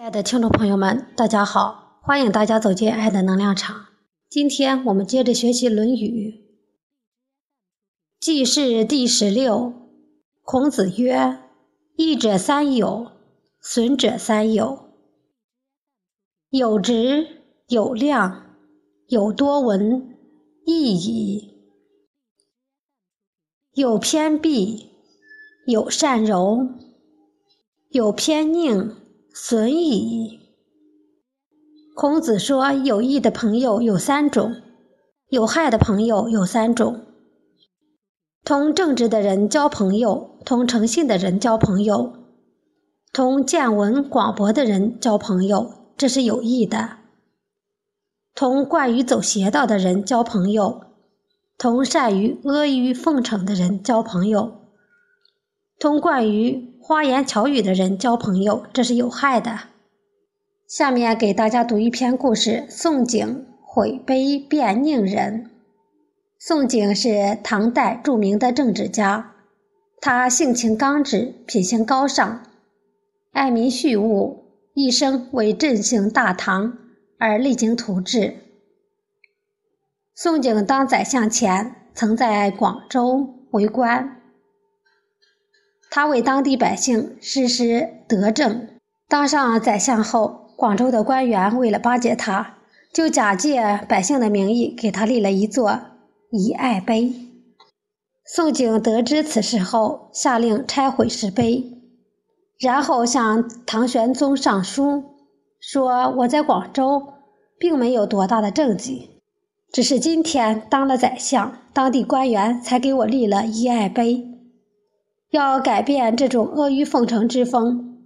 亲爱的听众朋友们，大家好！欢迎大家走进爱的能量场。今天我们接着学习《论语》。记事第十六。孔子曰：“益者三友，损者三友。有直，有量，有多闻，益矣；有偏避，有善柔，有偏佞。”损矣。孔子说：“有益的朋友有三种，有害的朋友有三种。同正直的人交朋友，同诚信的人交朋友，同见闻广博的人交朋友，这是有益的；同惯于走邪道的人交朋友，同善于阿谀奉承的人交朋友，同惯于……”花言巧语的人交朋友，这是有害的。下面给大家读一篇故事：宋璟毁碑变佞人。宋璟是唐代著名的政治家，他性情刚直，品行高尚，爱民恤物，一生为振兴大唐而励精图治。宋璟当宰相前，曾在广州为官。他为当地百姓实施德政。当上宰相后，广州的官员为了巴结他，就假借百姓的名义给他立了一座遗爱碑。宋璟得知此事后，下令拆毁石碑，然后向唐玄宗上书，说：“我在广州并没有多大的政绩，只是今天当了宰相，当地官员才给我立了遗爱碑。”要改变这种阿谀奉承之风，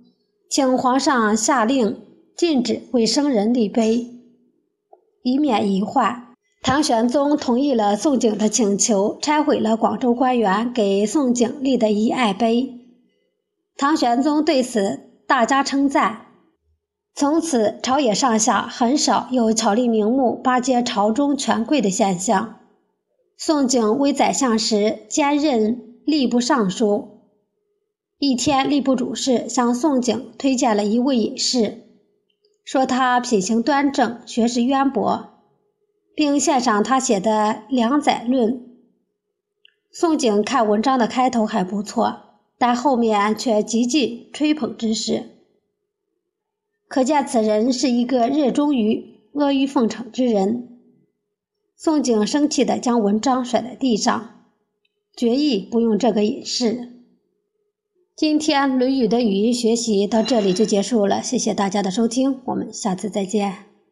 请皇上下令禁止为生人立碑，以免遗患。唐玄宗同意了宋璟的请求，拆毁了广州官员给宋璟立的遗爱碑。唐玄宗对此大加称赞，从此朝野上下很少有巧立名目巴结朝中权贵的现象。宋璟为宰相时兼任吏部尚书。一天，吏部主事向宋璟推荐了一位隐士，说他品行端正，学识渊博，并献上他写的《良宰论》。宋璟看文章的开头还不错，但后面却极尽吹捧之势，可见此人是一个热衷于阿谀奉承之人。宋璟生气地将文章甩在地上，决意不用这个隐士。今天《论语》的语音学习到这里就结束了，谢谢大家的收听，我们下次再见。